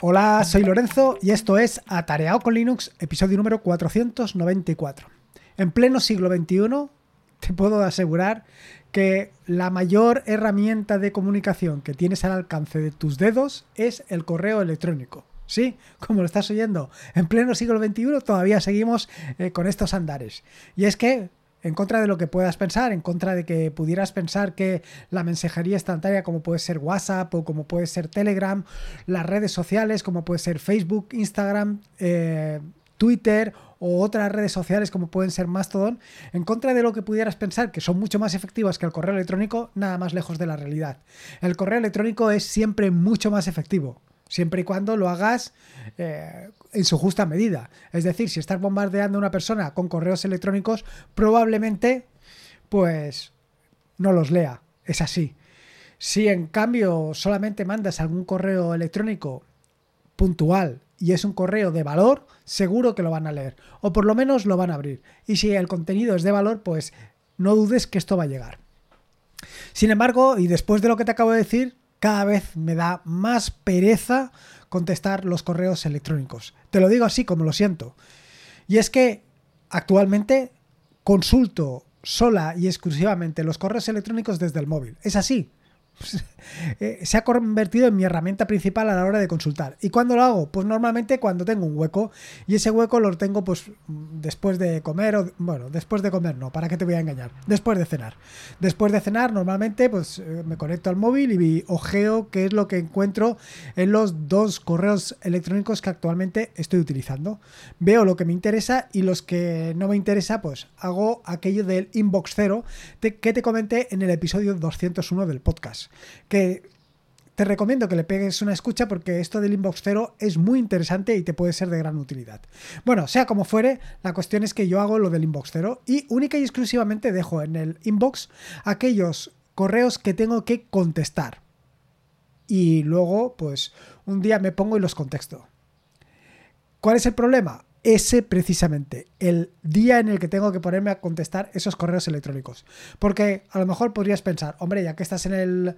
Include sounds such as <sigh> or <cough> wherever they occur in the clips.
Hola, soy Lorenzo y esto es Atareado con Linux, episodio número 494. En pleno siglo XXI, te puedo asegurar que la mayor herramienta de comunicación que tienes al alcance de tus dedos es el correo electrónico. Sí, como lo estás oyendo, en pleno siglo XXI todavía seguimos eh, con estos andares. Y es que en contra de lo que puedas pensar, en contra de que pudieras pensar que la mensajería instantánea como puede ser WhatsApp o como puede ser Telegram, las redes sociales como puede ser Facebook, Instagram, eh, Twitter o otras redes sociales como pueden ser Mastodon, en contra de lo que pudieras pensar que son mucho más efectivas que el correo electrónico, nada más lejos de la realidad. El correo electrónico es siempre mucho más efectivo siempre y cuando lo hagas eh, en su justa medida. Es decir, si estás bombardeando a una persona con correos electrónicos, probablemente pues no los lea. Es así. Si en cambio solamente mandas algún correo electrónico puntual y es un correo de valor, seguro que lo van a leer. O por lo menos lo van a abrir. Y si el contenido es de valor, pues no dudes que esto va a llegar. Sin embargo, y después de lo que te acabo de decir, cada vez me da más pereza contestar los correos electrónicos. Te lo digo así como lo siento. Y es que actualmente consulto sola y exclusivamente los correos electrónicos desde el móvil. Es así. <laughs> Eh, se ha convertido en mi herramienta principal a la hora de consultar. ¿Y cuándo lo hago? Pues normalmente cuando tengo un hueco y ese hueco lo tengo pues después de comer o bueno, después de comer no, ¿para qué te voy a engañar? Después de cenar. Después de cenar normalmente pues eh, me conecto al móvil y ojeo qué es lo que encuentro en los dos correos electrónicos que actualmente estoy utilizando. Veo lo que me interesa y los que no me interesa pues hago aquello del inbox cero que te comenté en el episodio 201 del podcast que te recomiendo que le pegues una escucha porque esto del inbox cero es muy interesante y te puede ser de gran utilidad. Bueno, sea como fuere, la cuestión es que yo hago lo del inbox cero y única y exclusivamente dejo en el inbox aquellos correos que tengo que contestar. Y luego, pues, un día me pongo y los contesto. ¿Cuál es el problema? Ese precisamente, el día en el que tengo que ponerme a contestar esos correos electrónicos. Porque a lo mejor podrías pensar, hombre, ya que estás en el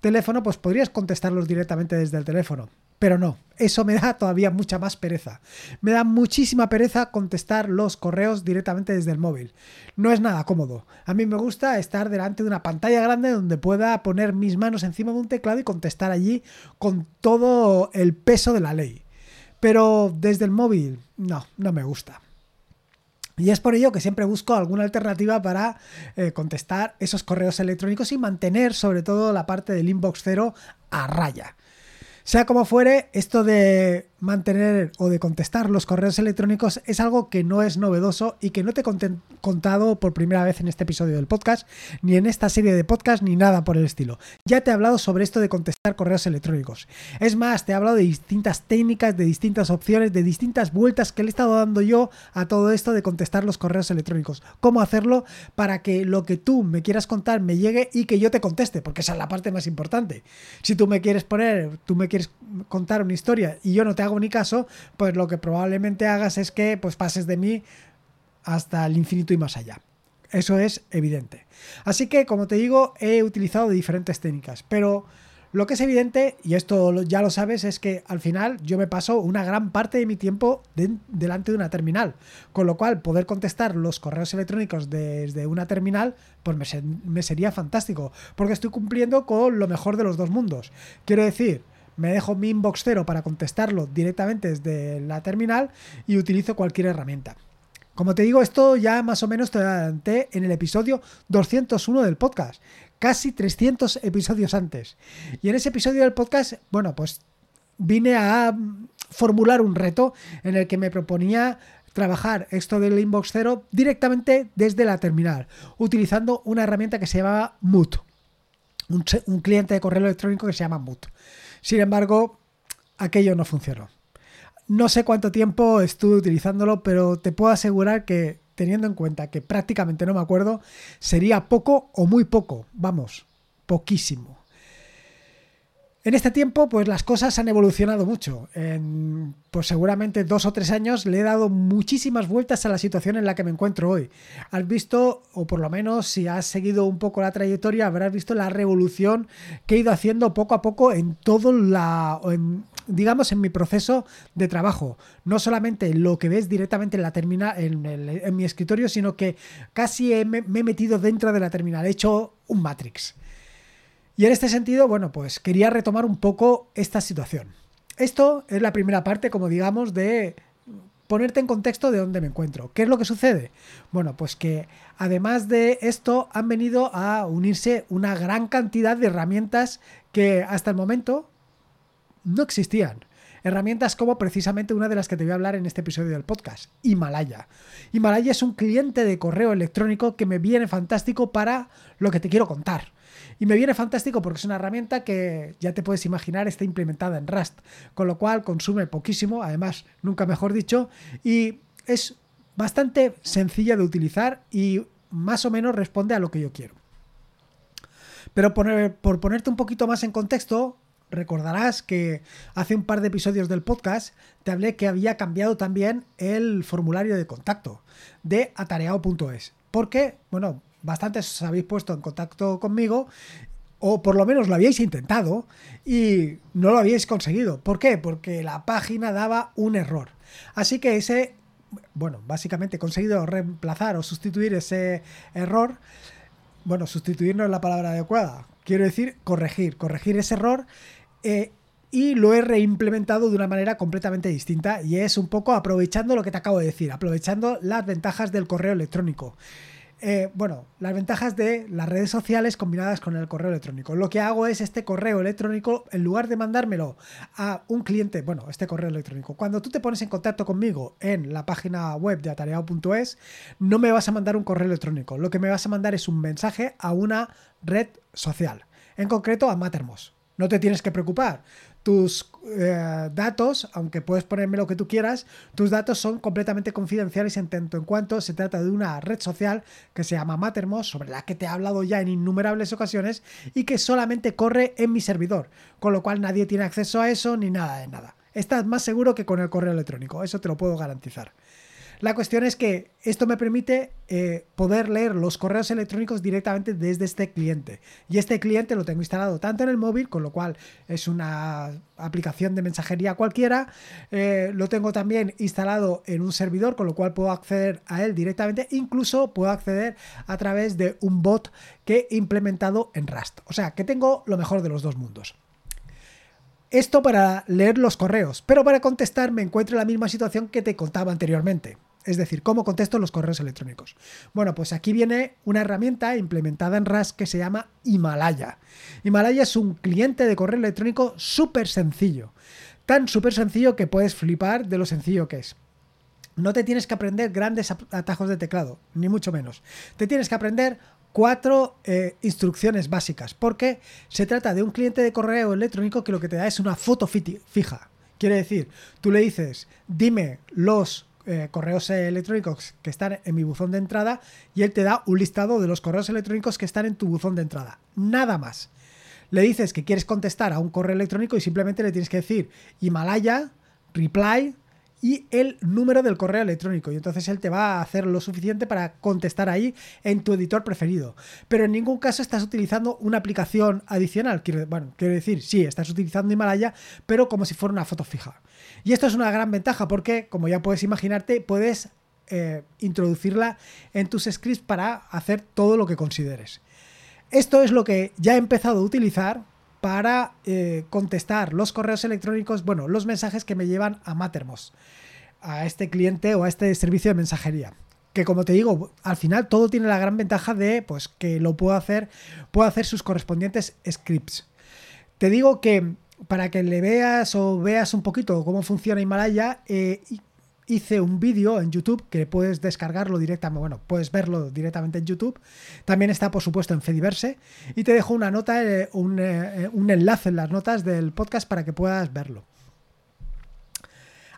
teléfono, pues podrías contestarlos directamente desde el teléfono. Pero no, eso me da todavía mucha más pereza. Me da muchísima pereza contestar los correos directamente desde el móvil. No es nada cómodo. A mí me gusta estar delante de una pantalla grande donde pueda poner mis manos encima de un teclado y contestar allí con todo el peso de la ley. Pero desde el móvil, no, no me gusta. Y es por ello que siempre busco alguna alternativa para eh, contestar esos correos electrónicos y mantener sobre todo la parte del inbox cero a raya. Sea como fuere, esto de mantener o de contestar los correos electrónicos es algo que no es novedoso y que no te he contado por primera vez en este episodio del podcast, ni en esta serie de podcast, ni nada por el estilo. Ya te he hablado sobre esto de contestar correos electrónicos. Es más, te he hablado de distintas técnicas, de distintas opciones, de distintas vueltas que le he estado dando yo a todo esto de contestar los correos electrónicos. Cómo hacerlo para que lo que tú me quieras contar me llegue y que yo te conteste, porque esa es la parte más importante. Si tú me quieres poner, tú me quieres contar una historia y yo no te hago ni caso, pues lo que probablemente hagas es que pues pases de mí hasta el infinito y más allá. Eso es evidente. Así que, como te digo, he utilizado diferentes técnicas, pero lo que es evidente, y esto ya lo sabes, es que al final yo me paso una gran parte de mi tiempo delante de una terminal, con lo cual poder contestar los correos electrónicos desde una terminal, pues me, me sería fantástico, porque estoy cumpliendo con lo mejor de los dos mundos. Quiero decir, me dejo mi inbox cero para contestarlo directamente desde la terminal y utilizo cualquier herramienta. Como te digo, esto ya más o menos te adelanté en el episodio 201 del podcast, casi 300 episodios antes. Y en ese episodio del podcast, bueno, pues vine a formular un reto en el que me proponía trabajar esto del inbox cero directamente desde la terminal, utilizando una herramienta que se llama Moot, un, un cliente de correo electrónico que se llama Moot. Sin embargo, aquello no funcionó. No sé cuánto tiempo estuve utilizándolo, pero te puedo asegurar que, teniendo en cuenta que prácticamente no me acuerdo, sería poco o muy poco. Vamos, poquísimo. En este tiempo, pues las cosas han evolucionado mucho. En, pues seguramente dos o tres años le he dado muchísimas vueltas a la situación en la que me encuentro hoy. Has visto, o por lo menos si has seguido un poco la trayectoria, habrás visto la revolución que he ido haciendo poco a poco en todo la, en, digamos, en mi proceso de trabajo. No solamente lo que ves directamente en la terminal, en, mi escritorio, sino que casi me he metido dentro de la terminal. He hecho un Matrix. Y en este sentido, bueno, pues quería retomar un poco esta situación. Esto es la primera parte, como digamos, de ponerte en contexto de dónde me encuentro. ¿Qué es lo que sucede? Bueno, pues que además de esto han venido a unirse una gran cantidad de herramientas que hasta el momento no existían. Herramientas como precisamente una de las que te voy a hablar en este episodio del podcast, Himalaya. Himalaya es un cliente de correo electrónico que me viene fantástico para lo que te quiero contar. Y me viene fantástico porque es una herramienta que ya te puedes imaginar está implementada en Rust, con lo cual consume poquísimo, además, nunca mejor dicho, y es bastante sencilla de utilizar y más o menos responde a lo que yo quiero. Pero por ponerte un poquito más en contexto, recordarás que hace un par de episodios del podcast te hablé que había cambiado también el formulario de contacto de atareado.es. Porque, bueno, bastantes os habéis puesto en contacto conmigo o por lo menos lo habíais intentado y no lo habíais conseguido. ¿Por qué? Porque la página daba un error. Así que ese, bueno, básicamente he conseguido reemplazar o sustituir ese error. Bueno, sustituir no es la palabra adecuada. Quiero decir corregir, corregir ese error. Eh, y lo he reimplementado de una manera completamente distinta y es un poco aprovechando lo que te acabo de decir, aprovechando las ventajas del correo electrónico. Eh, bueno, las ventajas de las redes sociales combinadas con el correo electrónico. Lo que hago es este correo electrónico, en lugar de mandármelo a un cliente, bueno, este correo electrónico, cuando tú te pones en contacto conmigo en la página web de atareado.es, no me vas a mandar un correo electrónico. Lo que me vas a mandar es un mensaje a una red social, en concreto a Mattermost. No te tienes que preocupar tus eh, datos, aunque puedes ponerme lo que tú quieras, tus datos son completamente confidenciales en tanto en cuanto se trata de una red social que se llama Mattermost, sobre la que te he hablado ya en innumerables ocasiones y que solamente corre en mi servidor, con lo cual nadie tiene acceso a eso ni nada de nada. Estás más seguro que con el correo electrónico, eso te lo puedo garantizar. La cuestión es que esto me permite eh, poder leer los correos electrónicos directamente desde este cliente. Y este cliente lo tengo instalado tanto en el móvil, con lo cual es una aplicación de mensajería cualquiera. Eh, lo tengo también instalado en un servidor, con lo cual puedo acceder a él directamente. Incluso puedo acceder a través de un bot que he implementado en Rust. O sea, que tengo lo mejor de los dos mundos. Esto para leer los correos, pero para contestar me encuentro en la misma situación que te contaba anteriormente. Es decir, cómo contesto los correos electrónicos. Bueno, pues aquí viene una herramienta implementada en Rust que se llama Himalaya. Himalaya es un cliente de correo electrónico súper sencillo. Tan súper sencillo que puedes flipar de lo sencillo que es. No te tienes que aprender grandes atajos de teclado, ni mucho menos. Te tienes que aprender cuatro eh, instrucciones básicas, porque se trata de un cliente de correo electrónico que lo que te da es una foto fija. Quiere decir, tú le dices, dime los eh, correos electrónicos que están en mi buzón de entrada y él te da un listado de los correos electrónicos que están en tu buzón de entrada. Nada más. Le dices que quieres contestar a un correo electrónico y simplemente le tienes que decir Himalaya, reply, y el número del correo electrónico. Y entonces él te va a hacer lo suficiente para contestar ahí en tu editor preferido. Pero en ningún caso estás utilizando una aplicación adicional. Quiero, bueno, quiero decir, sí, estás utilizando Himalaya, pero como si fuera una foto fija. Y esto es una gran ventaja porque, como ya puedes imaginarte, puedes eh, introducirla en tus scripts para hacer todo lo que consideres. Esto es lo que ya he empezado a utilizar para eh, contestar los correos electrónicos, bueno, los mensajes que me llevan a Mattermost, a este cliente o a este servicio de mensajería. Que como te digo, al final todo tiene la gran ventaja de pues, que lo puedo hacer, puedo hacer sus correspondientes scripts. Te digo que para que le veas o veas un poquito cómo funciona Himalaya, eh, hice un vídeo en YouTube que puedes descargarlo directamente, bueno, puedes verlo directamente en YouTube. También está, por supuesto, en Fediverse. Y te dejo una nota, eh, un, eh, un, enlace en las notas del podcast para que puedas verlo.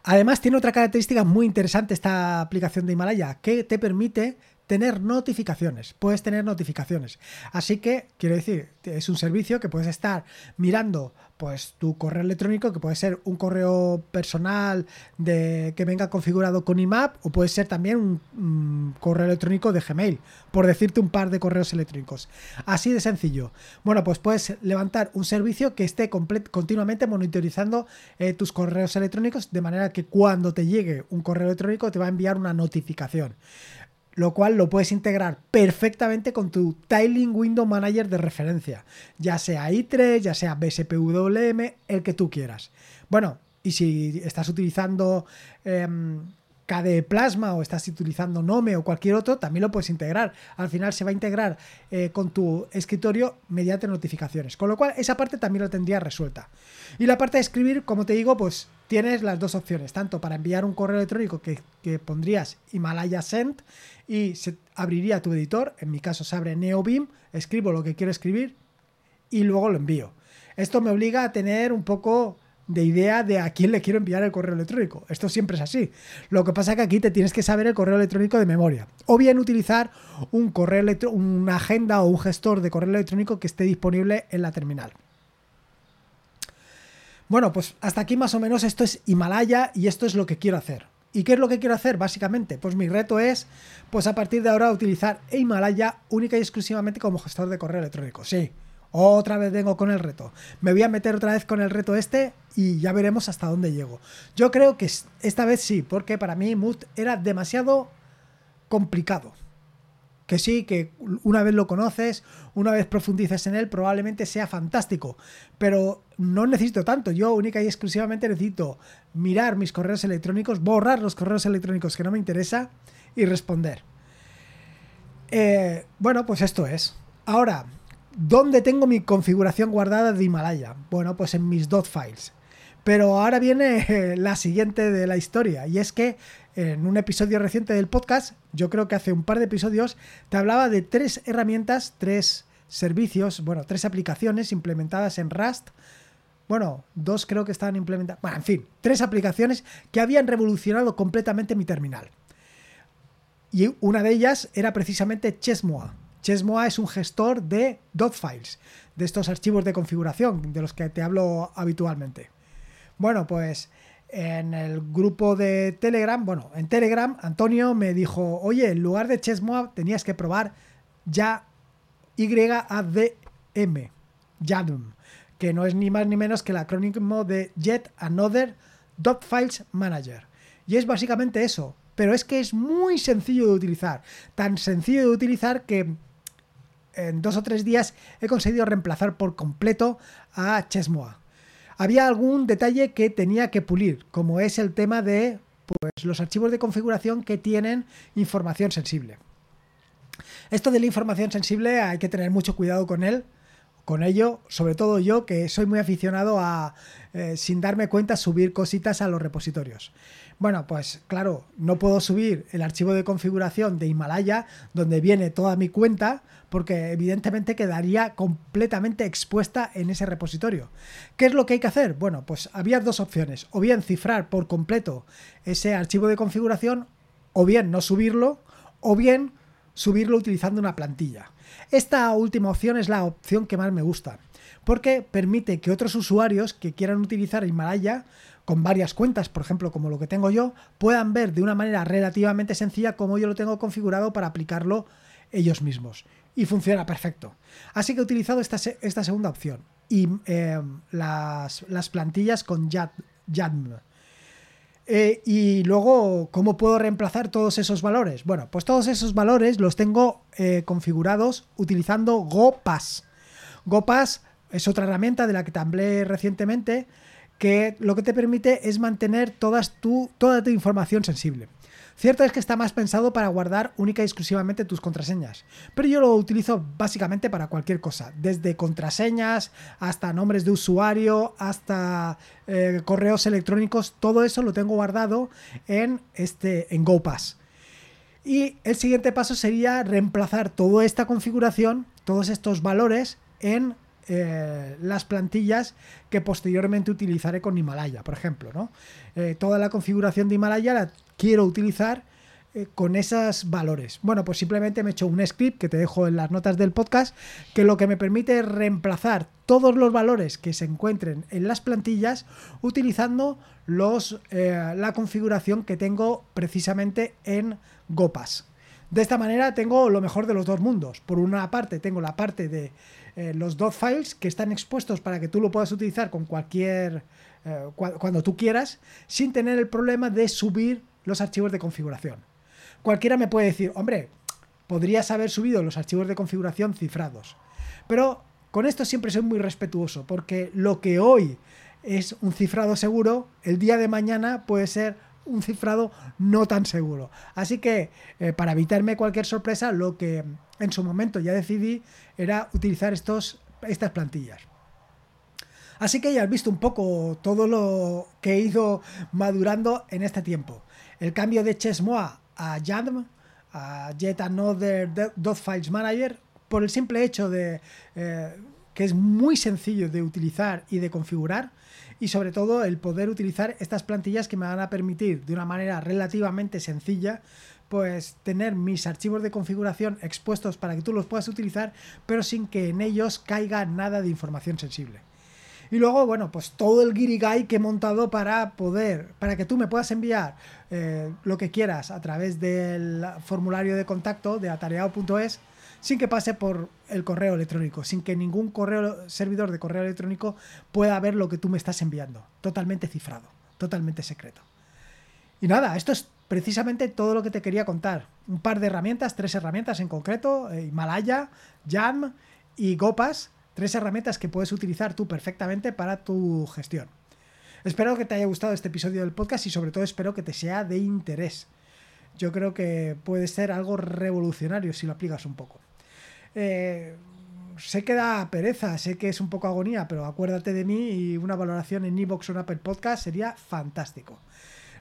Además, tiene otra característica muy interesante esta aplicación de Himalaya, que te permite tener notificaciones. Puedes tener notificaciones. Así que, quiero decir, es un servicio que puedes estar mirando pues tu correo electrónico, que puede ser un correo personal de que venga configurado con IMAP o puede ser también un, correo electrónico de Gmail, por decirte un par de correos electrónicos. Así de sencillo. Bueno, pues puedes levantar un servicio que esté continuamente monitorizando eh, tus correos electrónicos de manera que cuando te llegue un correo electrónico te va a enviar una notificación lo cual lo puedes integrar perfectamente con tu Tiling Window Manager de referencia, ya sea i3, ya sea BSPWM, el que tú quieras. Bueno, y si estás utilizando em, KDE Plasma o estás utilizando Nome o cualquier otro, también lo puedes integrar. Al final se va a integrar eh, con tu escritorio mediante notificaciones, con lo cual esa parte también la tendría resuelta. Y la parte de escribir, como te digo, pues tienes las dos opciones, tanto para enviar un correo electrónico que, que pondrías Himalaya Send y se abriría tu editor, en mi caso se abre NeoBeam, escribo lo que quiero escribir y luego lo envío. Esto me obliga a tener un poco de idea de a quién le quiero enviar el correo electrónico. Esto siempre es así. Lo que pasa es que aquí te tienes que saber el correo electrónico de memoria. O bien utilizar un correo una agenda o un gestor de correo electrónico que esté disponible en la terminal. Bueno, pues hasta aquí más o menos esto es Himalaya y esto es lo que quiero hacer. ¿Y qué es lo que quiero hacer? Básicamente, pues mi reto es, pues a partir de ahora, utilizar Himalaya única y exclusivamente como gestor de correo electrónico. Sí, otra vez vengo con el reto. Me voy a meter otra vez con el reto este y ya veremos hasta dónde llego. Yo creo que esta vez sí, porque para mí Mood era demasiado complicado que sí, que una vez lo conoces, una vez profundices en él, probablemente sea fantástico. Pero no necesito tanto. Yo única y exclusivamente necesito mirar mis correos electrónicos, borrar los correos electrónicos que no me interesa y responder. Eh, bueno, pues esto es. Ahora, ¿dónde tengo mi configuración guardada de Himalaya? Bueno, pues en mis dot files. Pero ahora viene <laughs> la siguiente de la historia, y es que en un episodio reciente del podcast, yo creo que hace un par de episodios, te hablaba de tres herramientas, tres servicios, bueno, tres aplicaciones implementadas en Rust. Bueno, dos creo que estaban implementadas. Bueno, en fin, tres aplicaciones que habían revolucionado completamente mi terminal. Y una de ellas era precisamente Chesmoa. Chesmoa es un gestor de dot files, de estos archivos de configuración de los que te hablo habitualmente. Bueno, pues en el grupo de Telegram, bueno, en Telegram, Antonio me dijo, oye, en lugar de Chessmoa tenías que probar ya YADM, YADM, que no es ni más ni menos que el acrónimo de Yet Another Files Manager. Y es básicamente eso, pero es que es muy sencillo de utilizar, tan sencillo de utilizar que en dos o tres días he conseguido reemplazar por completo a Chessmoa había algún detalle que tenía que pulir, como es el tema de pues, los archivos de configuración que tienen información sensible. Esto de la información sensible hay que tener mucho cuidado con él, con ello, sobre todo yo que soy muy aficionado a, eh, sin darme cuenta, subir cositas a los repositorios. Bueno, pues claro, no puedo subir el archivo de configuración de Himalaya donde viene toda mi cuenta porque evidentemente quedaría completamente expuesta en ese repositorio. ¿Qué es lo que hay que hacer? Bueno, pues había dos opciones, o bien cifrar por completo ese archivo de configuración, o bien no subirlo, o bien subirlo utilizando una plantilla. Esta última opción es la opción que más me gusta, porque permite que otros usuarios que quieran utilizar Himalaya con varias cuentas, por ejemplo, como lo que tengo yo, puedan ver de una manera relativamente sencilla cómo yo lo tengo configurado para aplicarlo ellos mismos. Y funciona perfecto. Así que he utilizado esta, esta segunda opción. Y em, las, plantillas con YADM. Eh, y luego, ¿cómo puedo reemplazar todos esos valores? Bueno, pues todos esos valores los tengo eh, configurados utilizando GoPass. GoPass es otra herramienta de la que te hablé recientemente que lo que te permite es mantener todas tu, toda tu información sensible. Cierto es que está más pensado para guardar única y exclusivamente tus contraseñas, pero yo lo utilizo básicamente para cualquier cosa, desde contraseñas hasta nombres de usuario, hasta eh, correos electrónicos, todo eso lo tengo guardado en, este, en GoPass. Y el siguiente paso sería reemplazar toda esta configuración, todos estos valores en eh, las plantillas que posteriormente utilizaré con Himalaya, por ejemplo. ¿no? Eh, toda la configuración de Himalaya la quiero utilizar eh, con esos valores? Bueno, pues simplemente me he hecho un script que te dejo en las notas del podcast, que lo que me permite es reemplazar todos los valores que se encuentren en las plantillas utilizando los, la configuración que tengo precisamente en GoPass. De esta manera tengo lo mejor de los dos mundos. Por una parte tengo la parte de eh, los dos files que están expuestos para que tú lo puedas utilizar con cualquier cuando tú quieras, sin tener el problema de subir los archivos de configuración. Cualquiera me puede decir, hombre, podrías haber subido los archivos de configuración cifrados. Pero con esto siempre soy muy respetuoso, porque lo que hoy es un cifrado seguro, el día de mañana puede ser un cifrado no tan seguro. Así que eh, para evitarme cualquier sorpresa, lo que en su momento ya decidí era utilizar estos, estas plantillas. Así que ya has visto un poco todo lo que he ido madurando en este tiempo. El cambio de Chessmoa a YADM, a Yet Another Dot Files Manager, por el simple hecho de eh, que es muy sencillo de utilizar y de configurar y sobre todo el poder utilizar estas plantillas que me van a permitir de una manera relativamente sencilla pues tener mis archivos de configuración expuestos para que tú los puedas utilizar pero sin que en ellos caiga nada de información sensible. Y luego, bueno, pues todo el guirigay que he montado para poder, para que tú me puedas enviar eh, lo que quieras a través del formulario de contacto de atareado.es sin que pase por el correo electrónico, sin que ningún correo servidor de correo electrónico pueda ver lo que tú me estás enviando. Totalmente cifrado, totalmente secreto. Y nada, esto es precisamente todo lo que te quería contar. Un par de herramientas, tres herramientas en concreto, eh, Himalaya, Jam y Gopas Tres herramientas que puedes utilizar tú perfectamente para tu gestión. Espero que te haya gustado este episodio del podcast y sobre todo espero que te sea de interés. Yo creo que puede ser algo revolucionario si lo aplicas un poco. Eh, sé que da pereza, sé que es un poco agonía, pero acuérdate de mí y una valoración en Evox o en Apple Podcast sería fantástico.